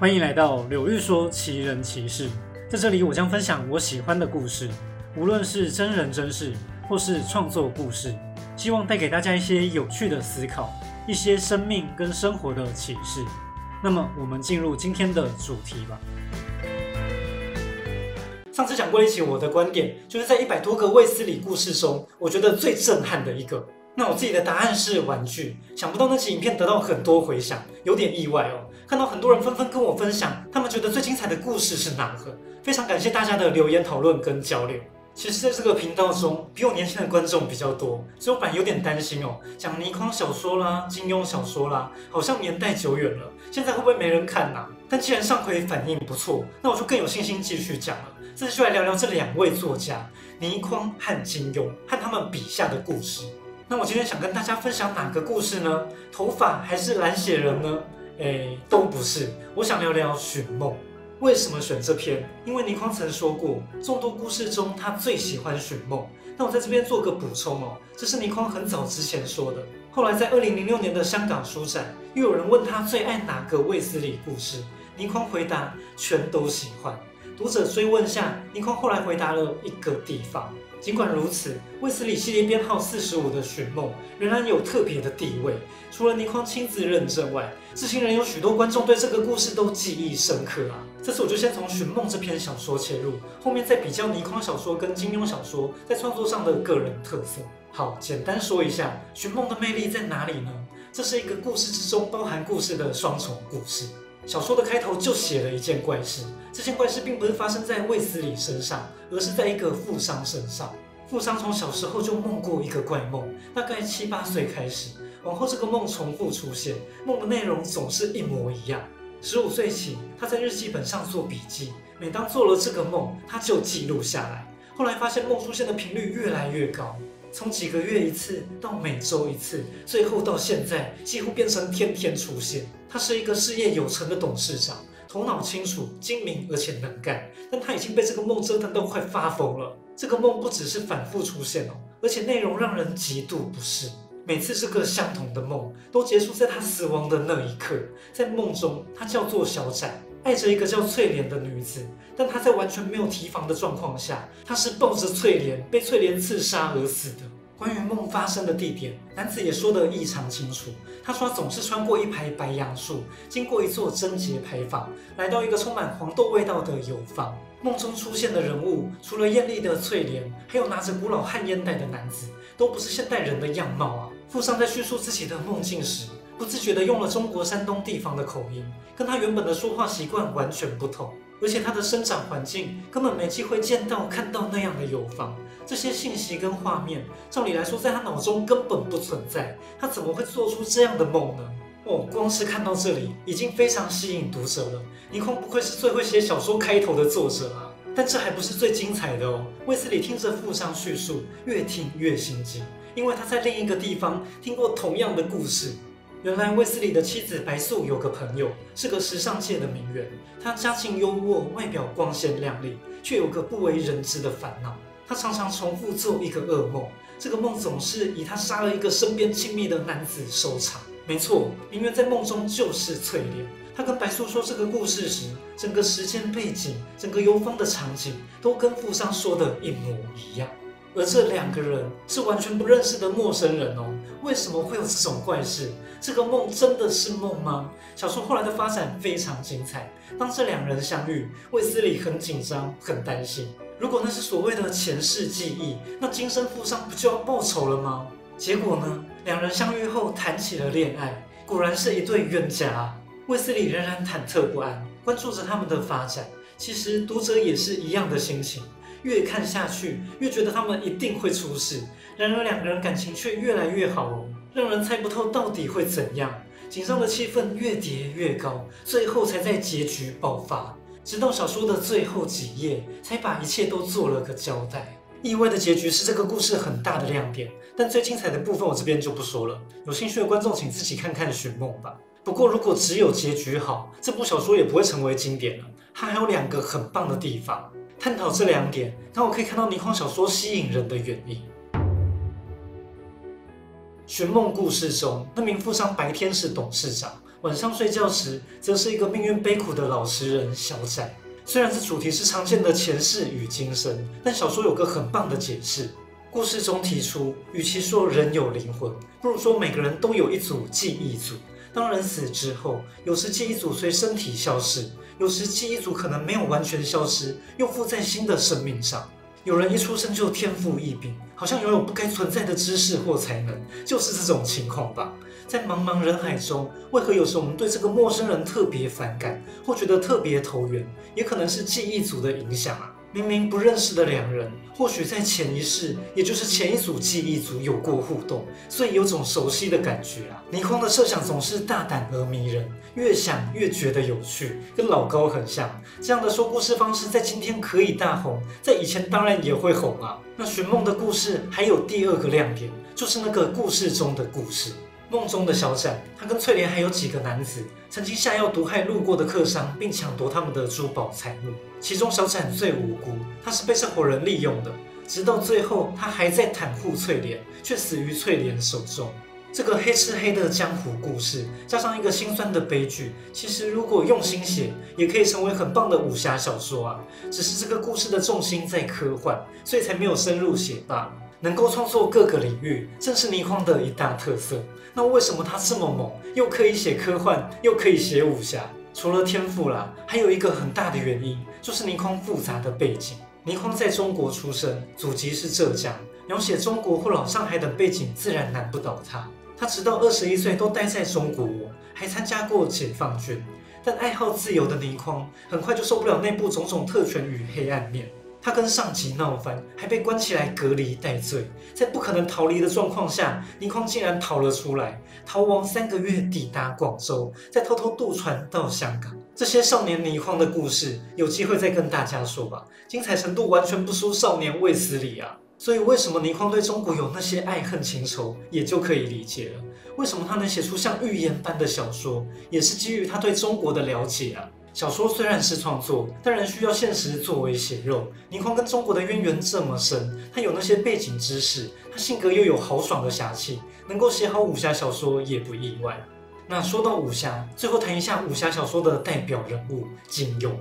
欢迎来到柳玉说奇人奇事，在这里我将分享我喜欢的故事，无论是真人真事或是创作故事，希望带给大家一些有趣的思考，一些生命跟生活的启示。那么，我们进入今天的主题吧。上次讲过一起我的观点，就是在一百多个卫斯理故事中，我觉得最震撼的一个。那我自己的答案是玩具，想不到那期影片得到很多回响，有点意外哦。看到很多人纷纷跟我分享，他们觉得最精彩的故事是哪个？非常感谢大家的留言讨论跟交流。其实，在这个频道中，比我年轻的观众比较多，所以我反而有点担心哦。讲倪匡小说啦，金庸小说啦，好像年代久远了，现在会不会没人看呐？但既然上回反应不错，那我就更有信心继续讲了。这次就来聊聊这两位作家，倪匡和金庸，和他们笔下的故事。那我今天想跟大家分享哪个故事呢？头发还是蓝血人呢？诶，都不是。我想聊聊寻梦。为什么选这篇？因为倪匡曾说过，众多故事中他最喜欢寻梦。那我在这边做个补充哦，这是倪匡很早之前说的。后来在二零零六年的香港书展，又有人问他最爱哪个卫斯理故事，倪匡回答全都喜欢。读者追问下，倪匡后来回答了一个地方。尽管如此，卫斯理系列编号四十五的寻梦仍然有特别的地位。除了倪匡亲自认证外，知情人有许多观众对这个故事都记忆深刻啊。这次我就先从寻梦这篇小说切入，后面再比较倪匡小说跟金庸小说在创作上的个人特色。好，简单说一下寻梦的魅力在哪里呢？这是一个故事之中包含故事的双重故事。小说的开头就写了一件怪事，这件怪事并不是发生在卫斯理身上，而是在一个富商身上。富商从小时候就梦过一个怪梦，大概七八岁开始，往后这个梦重复出现，梦的内容总是一模一样。十五岁起，他在日记本上做笔记，每当做了这个梦，他就记录下来。后来发现梦出现的频率越来越高，从几个月一次到每周一次，最后到现在几乎变成天天出现。他是一个事业有成的董事长，头脑清楚、精明而且能干，但他已经被这个梦折腾到快发疯了。这个梦不只是反复出现哦，而且内容让人极度不适。每次这个相同的梦都结束在他死亡的那一刻。在梦中，他叫做小展，爱着一个叫翠莲的女子，但他在完全没有提防的状况下，他是抱着翠莲被翠莲刺杀而死的。关于梦发生的地点，男子也说得异常清楚。他说总是穿过一排白杨树，经过一座贞节牌坊，来到一个充满黄豆味道的油坊。梦中出现的人物，除了艳丽的翠莲，还有拿着古老旱烟袋的男子，都不是现代人的样貌啊。富商在叙述自己的梦境时，不自觉地用了中国山东地方的口音，跟他原本的说话习惯完全不同。而且他的生长环境根本没机会见到看到那样的油房，这些信息跟画面，照理来说在他脑中根本不存在，他怎么会做出这样的梦呢？哦，光是看到这里已经非常吸引读者了。倪匡不愧是最会写小说开头的作者啊！但这还不是最精彩的哦。卫斯理听着富商叙述，越听越心惊，因为他在另一个地方听过同样的故事。原来卫斯理的妻子白素有个朋友，是个时尚界的名媛。她家境优渥，外表光鲜亮丽，却有个不为人知的烦恼。她常常重复做一个噩梦，这个梦总是以她杀了一个身边亲密的男子收场。没错，名媛在梦中就是翠莲。她跟白素说这个故事时，整个时间背景、整个游方的场景都跟富商说的一模一样。而这两个人是完全不认识的陌生人哦，为什么会有这种怪事？这个梦真的是梦吗？小说后来的发展非常精彩。当这两人相遇，卫斯理很紧张，很担心。如果那是所谓的前世记忆，那今生负伤不就要报仇了吗？结果呢？两人相遇后谈起了恋爱，果然是一对冤家。卫斯理仍然忐忑不安，关注着他们的发展。其实读者也是一样的心情。越看下去，越觉得他们一定会出事。然而两个人感情却越来越好哦，让人猜不透到底会怎样。紧张的气氛越叠越高，最后才在结局爆发。直到小说的最后几页，才把一切都做了个交代。意外的结局是这个故事很大的亮点，但最精彩的部分我这边就不说了。有兴趣的观众请自己看看《寻梦》吧。不过如果只有结局好，这部小说也不会成为经典了。它还有两个很棒的地方。探讨这两点，让我可以看到倪匡小说吸引人的原因。寻梦故事中，那名富商白天是董事长，晚上睡觉时，则是一个命运悲苦的老实人小展。虽然这主题是常见的前世与今生，但小说有个很棒的解释。故事中提出，与其说人有灵魂，不如说每个人都有一组记忆组。当人死之后，有时记忆组随身体消失，有时记忆组可能没有完全消失，又附在新的生命上。有人一出生就天赋异禀，好像拥有不该存在的知识或才能，就是这种情况吧。在茫茫人海中，为何有时我们对这个陌生人特别反感，或觉得特别投缘？也可能是记忆组的影响啊。明明不认识的两人，或许在前一世，也就是前一组记忆组有过互动，所以有种熟悉的感觉啊。倪匡的设想总是大胆而迷人，越想越觉得有趣，跟老高很像。这样的说故事方式在今天可以大红，在以前当然也会红啊。那寻梦的故事还有第二个亮点，就是那个故事中的故事。梦中的小展，他跟翠莲还有几个男子曾经下药毒害路过的客商，并抢夺他们的珠宝财物。其中小展最无辜，他是被这伙人利用的，直到最后他还在袒护翠莲，却死于翠莲手中。这个黑吃黑的江湖故事，加上一个心酸的悲剧，其实如果用心写，也可以成为很棒的武侠小说啊。只是这个故事的重心在科幻，所以才没有深入写罢了。能够创作各个领域，正是倪匡的一大特色。那为什么他这么猛，又可以写科幻，又可以写武侠？除了天赋啦，还有一个很大的原因，就是倪匡复杂的背景。倪匡在中国出生，祖籍是浙江，描写中国或老上海等背景，自然难不倒他。他直到二十一岁都待在中国，还参加过解放军。但爱好自由的倪匡，很快就受不了内部种种特权与黑暗面。他跟上级闹翻，还被关起来隔离待罪，在不可能逃离的状况下，倪匡竟然逃了出来，逃亡三个月抵达广州，再偷偷渡船到香港。这些少年倪匡的故事，有机会再跟大家说吧，精彩程度完全不输少年卫斯理啊！所以为什么倪匡对中国有那些爱恨情仇，也就可以理解了。为什么他能写出像预言般的小说，也是基于他对中国的了解啊。小说虽然是创作，但仍需要现实作为血肉。倪匡跟中国的渊源这么深，他有那些背景知识，他性格又有豪爽的侠气，能够写好武侠小说也不意外。那说到武侠，最后谈一下武侠小说的代表人物金庸。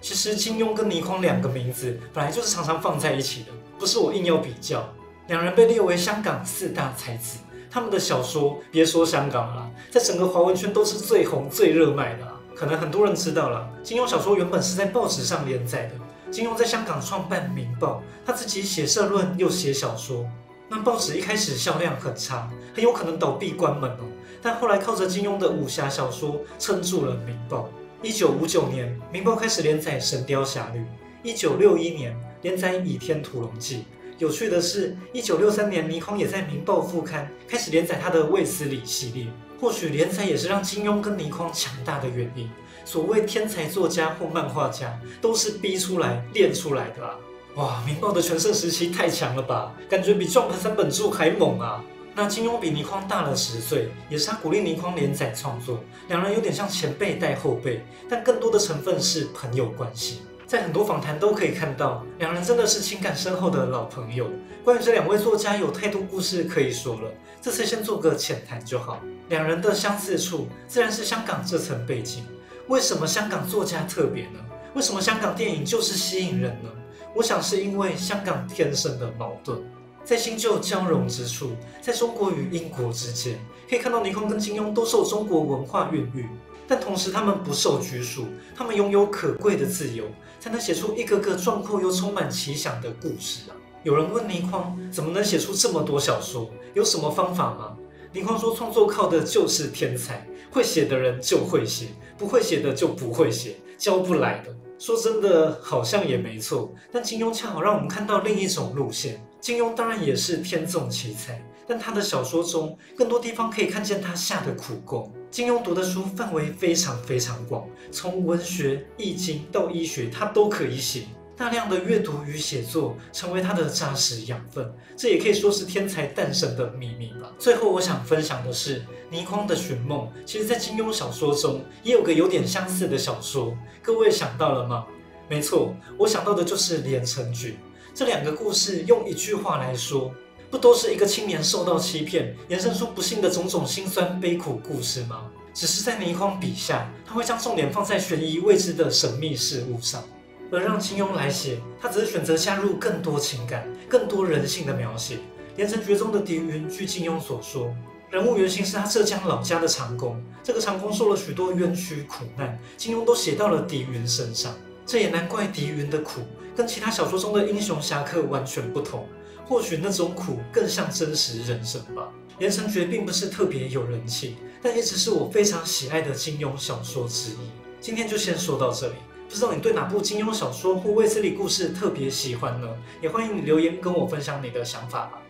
其实金庸跟倪匡两个名字本来就是常常放在一起的，不是我硬要比较。两人被列为香港四大才子。他们的小说，别说香港了，在整个华文圈都是最红、最热卖的。可能很多人知道了，金庸小说原本是在报纸上连载的。金庸在香港创办《明报》，他自己写社论又写小说。那报纸一开始销量很差，很有可能倒闭关门哦。但后来靠着金庸的武侠小说撑住了《明报》。一九五九年，《明报》开始连载《神雕侠侣》。一九六一年，连载《倚天屠龙记》。有趣的是，一九六三年，倪匡也在《明报》副刊开始连载他的卫斯理系列。或许连载也是让金庸跟倪匡强大的原因。所谓天才作家或漫画家，都是逼出来、练出来的啊！哇，《明报》的全盛时期太强了吧，感觉比《Jump》三本著还猛啊！那金庸比倪匡大了十岁，也是他鼓励倪匡连载创作。两人有点像前辈带后辈，但更多的成分是朋友关系。在很多访谈都可以看到，两人真的是情感深厚的老朋友。关于这两位作家，有太多故事可以说了。这次先做个浅谈就好。两人的相似处，自然是香港这层背景。为什么香港作家特别呢？为什么香港电影就是吸引人呢？我想是因为香港天生的矛盾，在新旧交融之处，在中国与英国之间，可以看到倪匡跟金庸都受中国文化孕育。但同时，他们不受拘束，他们拥有可贵的自由，才能写出一个个壮阔又充满奇想的故事啊！有人问倪匡怎么能写出这么多小说，有什么方法吗？倪匡说：“创作靠的就是天才，会写的人就会写，不会写的就不会写，教不来的。”说真的，好像也没错。但金庸恰好让我们看到另一种路线。金庸当然也是天纵奇才。但他的小说中，更多地方可以看见他下的苦功。金庸读的书范围非常非常广，从文学、易经到医学，他都可以写。大量的阅读与写作成为他的扎实养分，这也可以说是天才诞生的秘密吧。最后，我想分享的是倪匡的《寻梦》，其实在金庸小说中也有个有点相似的小说，各位想到了吗？没错，我想到的就是《连城诀》。这两个故事用一句话来说。不都是一个青年受到欺骗，衍生出不幸的种种辛酸悲苦故事吗？只是在倪匡笔下，他会将重点放在悬疑未知的神秘事物上，而让金庸来写，他只是选择加入更多情感、更多人性的描写。《连城诀》中的狄云，据金庸所说。人物原型是他浙江老家的长工，这个长工受了许多冤屈苦难，金庸都写到了狄云身上。这也难怪狄云的苦跟其他小说中的英雄侠客完全不同，或许那种苦更像真实人生吧。《连城诀》并不是特别有人气，但一直是我非常喜爱的金庸小说之一。今天就先说到这里，不知道你对哪部金庸小说或卫斯理故事特别喜欢呢？也欢迎你留言跟我分享你的想法吧。